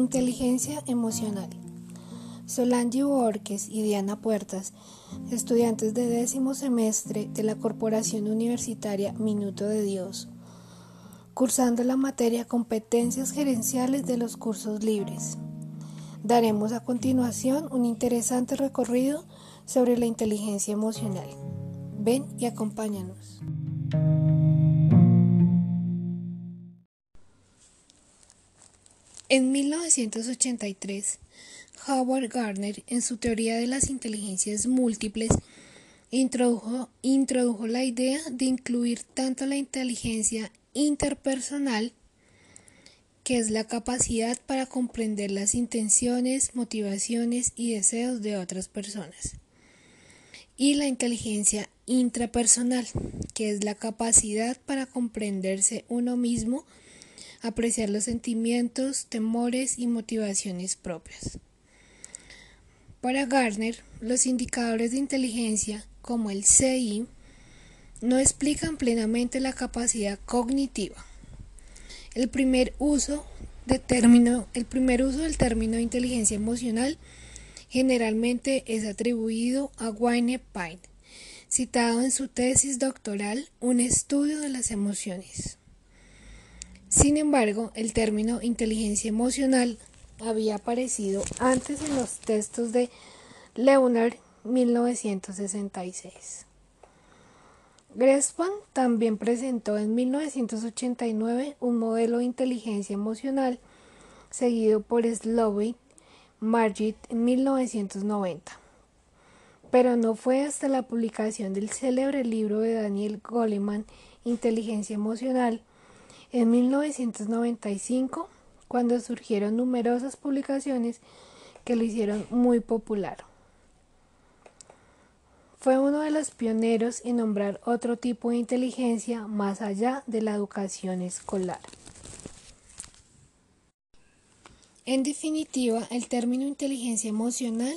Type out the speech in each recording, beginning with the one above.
Inteligencia emocional. Solange Borges y Diana Puertas, estudiantes de décimo semestre de la Corporación Universitaria Minuto de Dios, cursando la materia Competencias Gerenciales de los Cursos Libres. Daremos a continuación un interesante recorrido sobre la inteligencia emocional. Ven y acompáñanos. En 1983, Howard Gardner, en su teoría de las inteligencias múltiples, introdujo, introdujo la idea de incluir tanto la inteligencia interpersonal, que es la capacidad para comprender las intenciones, motivaciones y deseos de otras personas, y la inteligencia intrapersonal, que es la capacidad para comprenderse uno mismo apreciar los sentimientos, temores y motivaciones propias. Para Gardner, los indicadores de inteligencia, como el CI, no explican plenamente la capacidad cognitiva. El primer uso, de del término inteligencia emocional generalmente es atribuido a Wayne Pine, citado en su tesis doctoral Un estudio de las emociones. Sin embargo, el término inteligencia emocional había aparecido antes en los textos de Leonard 1966. Grespan también presentó en 1989 un modelo de inteligencia emocional seguido por Slovy Margit en 1990. Pero no fue hasta la publicación del célebre libro de Daniel Goleman, Inteligencia Emocional, en 1995, cuando surgieron numerosas publicaciones que lo hicieron muy popular. Fue uno de los pioneros en nombrar otro tipo de inteligencia más allá de la educación escolar. En definitiva, el término inteligencia emocional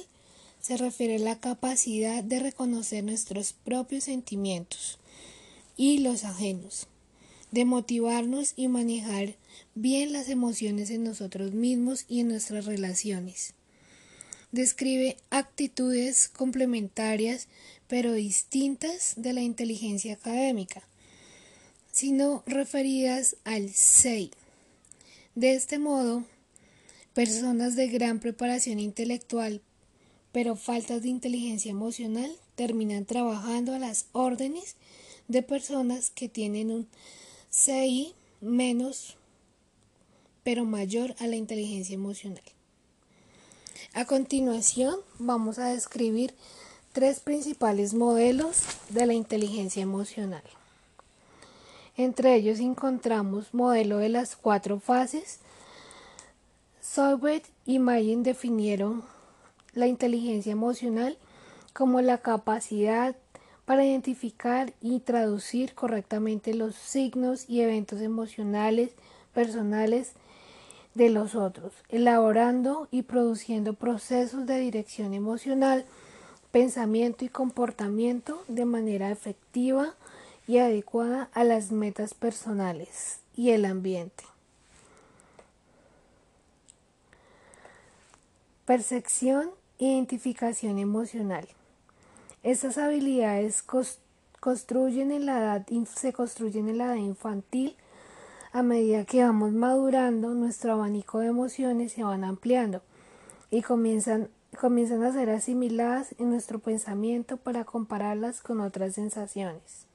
se refiere a la capacidad de reconocer nuestros propios sentimientos y los ajenos, de motivarnos y manejar bien las emociones en nosotros mismos y en nuestras relaciones. Describe actitudes complementarias pero distintas de la inteligencia académica, sino referidas al SEI. De este modo, personas de gran preparación intelectual pero faltas de inteligencia emocional terminan trabajando a las órdenes de personas que tienen un CI menos pero mayor a la inteligencia emocional. A continuación vamos a describir tres principales modelos de la inteligencia emocional. Entre ellos encontramos modelo de las cuatro fases. Solbert y Mayen definieron la inteligencia emocional como la capacidad para identificar y traducir correctamente los signos y eventos emocionales personales de los otros, elaborando y produciendo procesos de dirección emocional, pensamiento y comportamiento de manera efectiva y adecuada a las metas personales y el ambiente. Percepción e identificación emocional. Estas habilidades construyen en la edad, se construyen en la edad infantil a medida que vamos madurando, nuestro abanico de emociones se van ampliando y comienzan, comienzan a ser asimiladas en nuestro pensamiento para compararlas con otras sensaciones.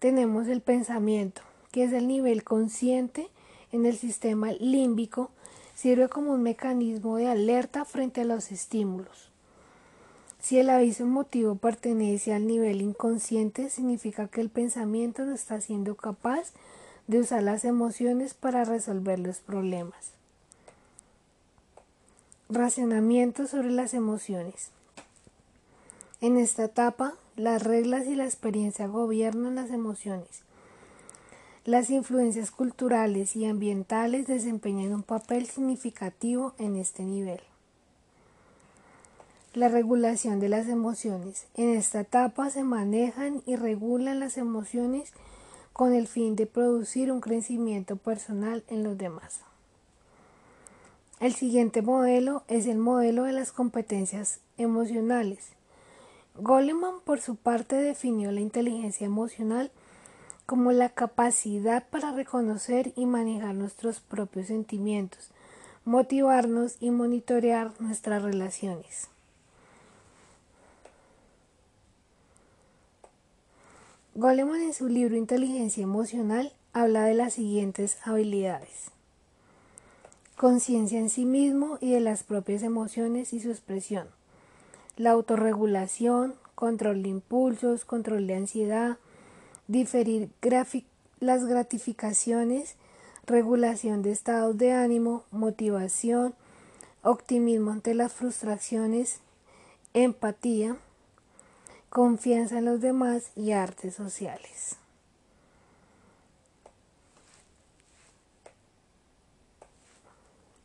Tenemos el pensamiento, que es el nivel consciente en el sistema límbico, sirve como un mecanismo de alerta frente a los estímulos. Si el aviso emotivo pertenece al nivel inconsciente, significa que el pensamiento no está siendo capaz de usar las emociones para resolver los problemas. Racionamiento sobre las emociones. En esta etapa, las reglas y la experiencia gobiernan las emociones. Las influencias culturales y ambientales desempeñan un papel significativo en este nivel. La regulación de las emociones. En esta etapa se manejan y regulan las emociones con el fin de producir un crecimiento personal en los demás. El siguiente modelo es el modelo de las competencias emocionales. Goleman, por su parte, definió la inteligencia emocional como la capacidad para reconocer y manejar nuestros propios sentimientos, motivarnos y monitorear nuestras relaciones. Goleman en su libro Inteligencia Emocional habla de las siguientes habilidades. Conciencia en sí mismo y de las propias emociones y su expresión. La autorregulación, control de impulsos, control de ansiedad, diferir las gratificaciones, regulación de estados de ánimo, motivación, optimismo ante las frustraciones, empatía, confianza en los demás y artes sociales.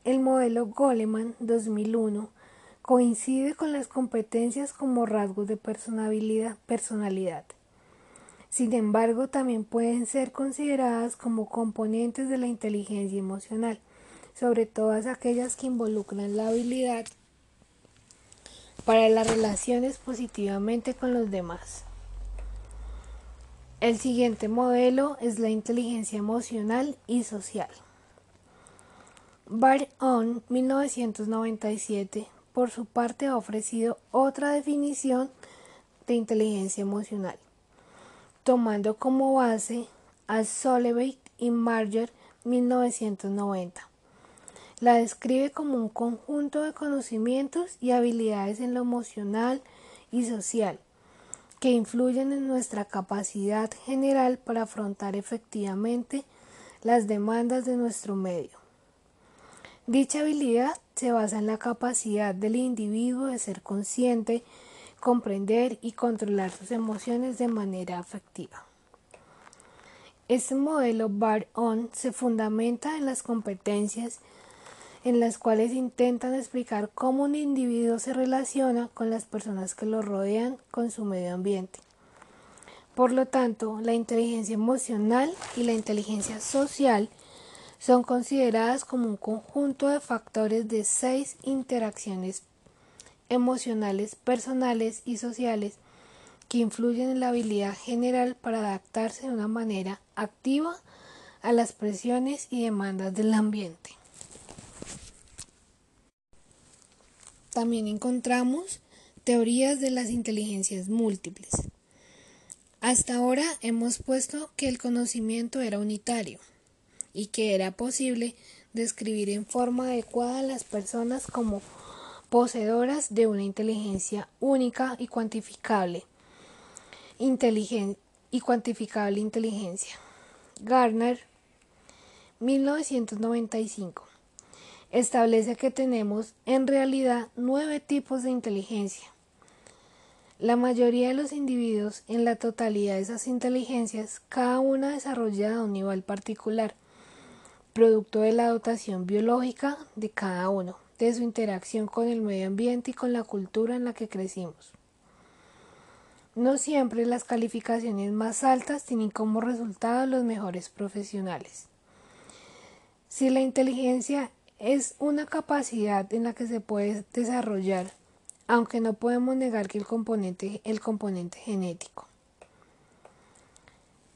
El modelo Goleman 2001 coincide con las competencias como rasgos de personalidad. personalidad. Sin embargo, también pueden ser consideradas como componentes de la inteligencia emocional, sobre todas aquellas que involucran la habilidad para las relaciones positivamente con los demás. El siguiente modelo es la inteligencia emocional y social. Bar On 1997 por su parte ha ofrecido otra definición de inteligencia emocional, tomando como base a Solevey y Marger 1990 la describe como un conjunto de conocimientos y habilidades en lo emocional y social que influyen en nuestra capacidad general para afrontar efectivamente las demandas de nuestro medio. Dicha habilidad se basa en la capacidad del individuo de ser consciente, comprender y controlar sus emociones de manera afectiva. Este modelo Bar-On se fundamenta en las competencias en las cuales intentan explicar cómo un individuo se relaciona con las personas que lo rodean, con su medio ambiente. Por lo tanto, la inteligencia emocional y la inteligencia social son consideradas como un conjunto de factores de seis interacciones emocionales, personales y sociales que influyen en la habilidad general para adaptarse de una manera activa a las presiones y demandas del ambiente. También encontramos teorías de las inteligencias múltiples. Hasta ahora hemos puesto que el conocimiento era unitario y que era posible describir en forma adecuada a las personas como poseedoras de una inteligencia única y cuantificable. y cuantificable inteligencia. Garner, 1995 establece que tenemos en realidad nueve tipos de inteligencia. La mayoría de los individuos en la totalidad de esas inteligencias, cada una desarrollada a un nivel particular, producto de la dotación biológica de cada uno, de su interacción con el medio ambiente y con la cultura en la que crecimos. No siempre las calificaciones más altas tienen como resultado los mejores profesionales. Si la inteligencia es una capacidad en la que se puede desarrollar, aunque no podemos negar que el componente, el componente genético.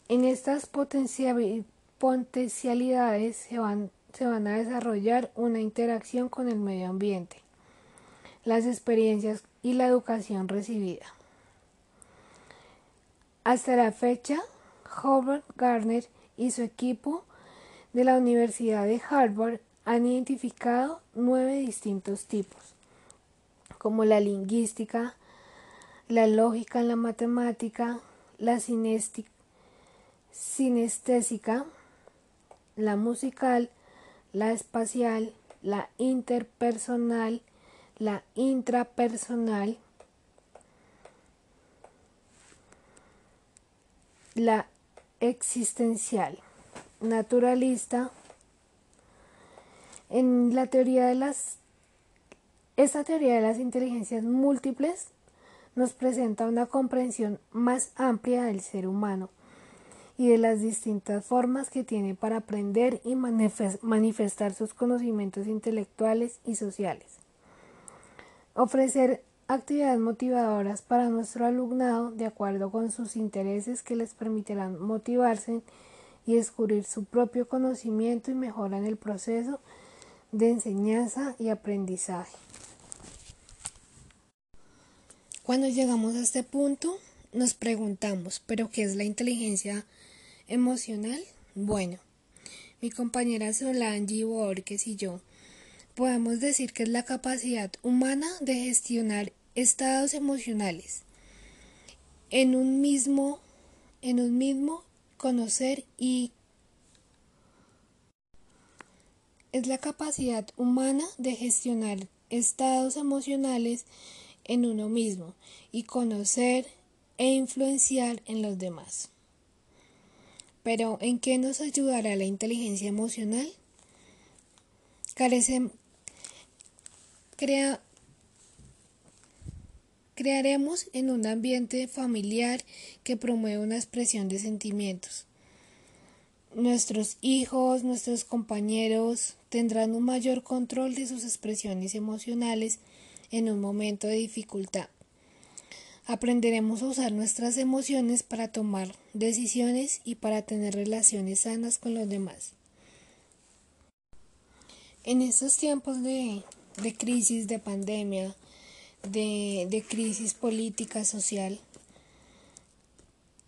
En estas potencialidades se van, se van a desarrollar una interacción con el medio ambiente, las experiencias y la educación recibida. Hasta la fecha, Howard Gardner y su equipo de la Universidad de Harvard han identificado nueve distintos tipos, como la lingüística, la lógica la matemática, la sinestésica, la musical, la espacial, la interpersonal, la intrapersonal, la existencial, naturalista, en la teoría de las esta teoría de las inteligencias múltiples nos presenta una comprensión más amplia del ser humano y de las distintas formas que tiene para aprender y manifestar sus conocimientos intelectuales y sociales. Ofrecer actividades motivadoras para nuestro alumnado de acuerdo con sus intereses que les permitirán motivarse y descubrir su propio conocimiento y mejora en el proceso de enseñanza y aprendizaje. Cuando llegamos a este punto, nos preguntamos, ¿pero qué es la inteligencia emocional? Bueno, mi compañera Solange Borges y yo podemos decir que es la capacidad humana de gestionar estados emocionales en un mismo en un mismo conocer y es la capacidad humana de gestionar estados emocionales en uno mismo y conocer e influenciar en los demás. Pero ¿en qué nos ayudará la inteligencia emocional? crearemos en un ambiente familiar que promueva una expresión de sentimientos. Nuestros hijos, nuestros compañeros tendrán un mayor control de sus expresiones emocionales en un momento de dificultad. Aprenderemos a usar nuestras emociones para tomar decisiones y para tener relaciones sanas con los demás. En estos tiempos de, crisis, de pandemia, de, de crisis política, social,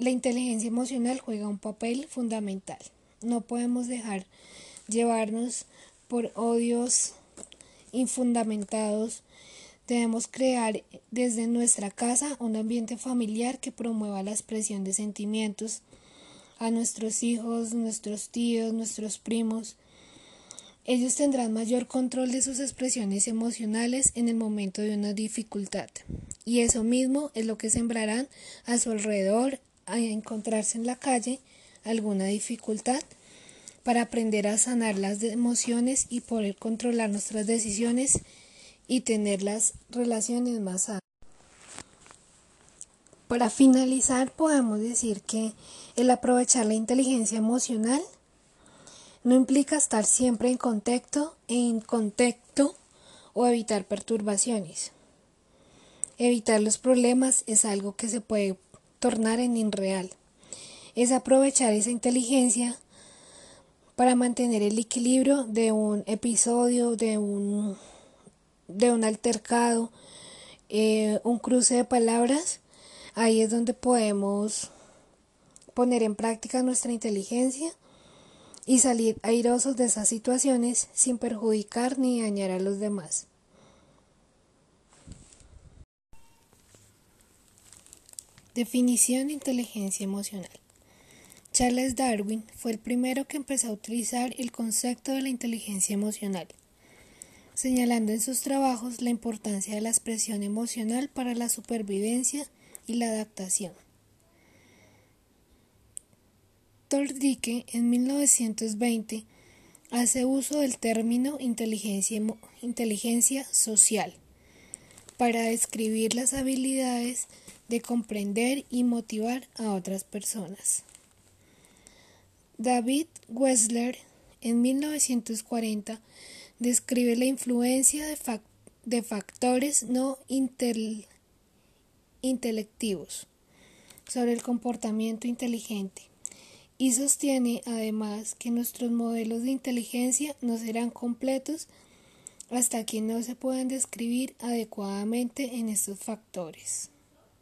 la inteligencia emocional juega un papel fundamental. No podemos dejar llevarnos por odios infundamentados Debemos crear desde nuestra casa un ambiente familiar que promueva la expresión de sentimientos a nuestros hijos, nuestros tíos, nuestros primos. Ellos tendrán mayor control de sus expresiones emocionales en el momento de una dificultad. Y eso mismo es lo que sembrarán a su alrededor a encontrarse en la calle alguna dificultad para aprender a sanar las emociones y poder controlar nuestras decisiones y tener las relaciones más sanas. Para finalizar, podemos decir que el aprovechar la inteligencia emocional no implica estar siempre en contexto, en contexto o evitar perturbaciones. Evitar los problemas es algo que se puede tornar en irreal. Es aprovechar esa inteligencia para mantener el equilibrio de un episodio, de un de un altercado, eh, un cruce de palabras, ahí es donde podemos poner en práctica nuestra inteligencia y salir airosos de esas situaciones sin perjudicar ni dañar a los demás. Definición de inteligencia emocional. Charles Darwin fue el primero que empezó a utilizar el concepto de la inteligencia emocional señalando en sus trabajos la importancia de la expresión emocional para la supervivencia y la adaptación. Tordike en 1920 hace uso del término inteligencia, inteligencia social para describir las habilidades de comprender y motivar a otras personas. David Wessler en 1940 describe la influencia de, factores no intelectivos sobre el comportamiento inteligente y sostiene además que nuestros modelos de inteligencia no serán completos hasta que no se puedan describir adecuadamente en estos factores.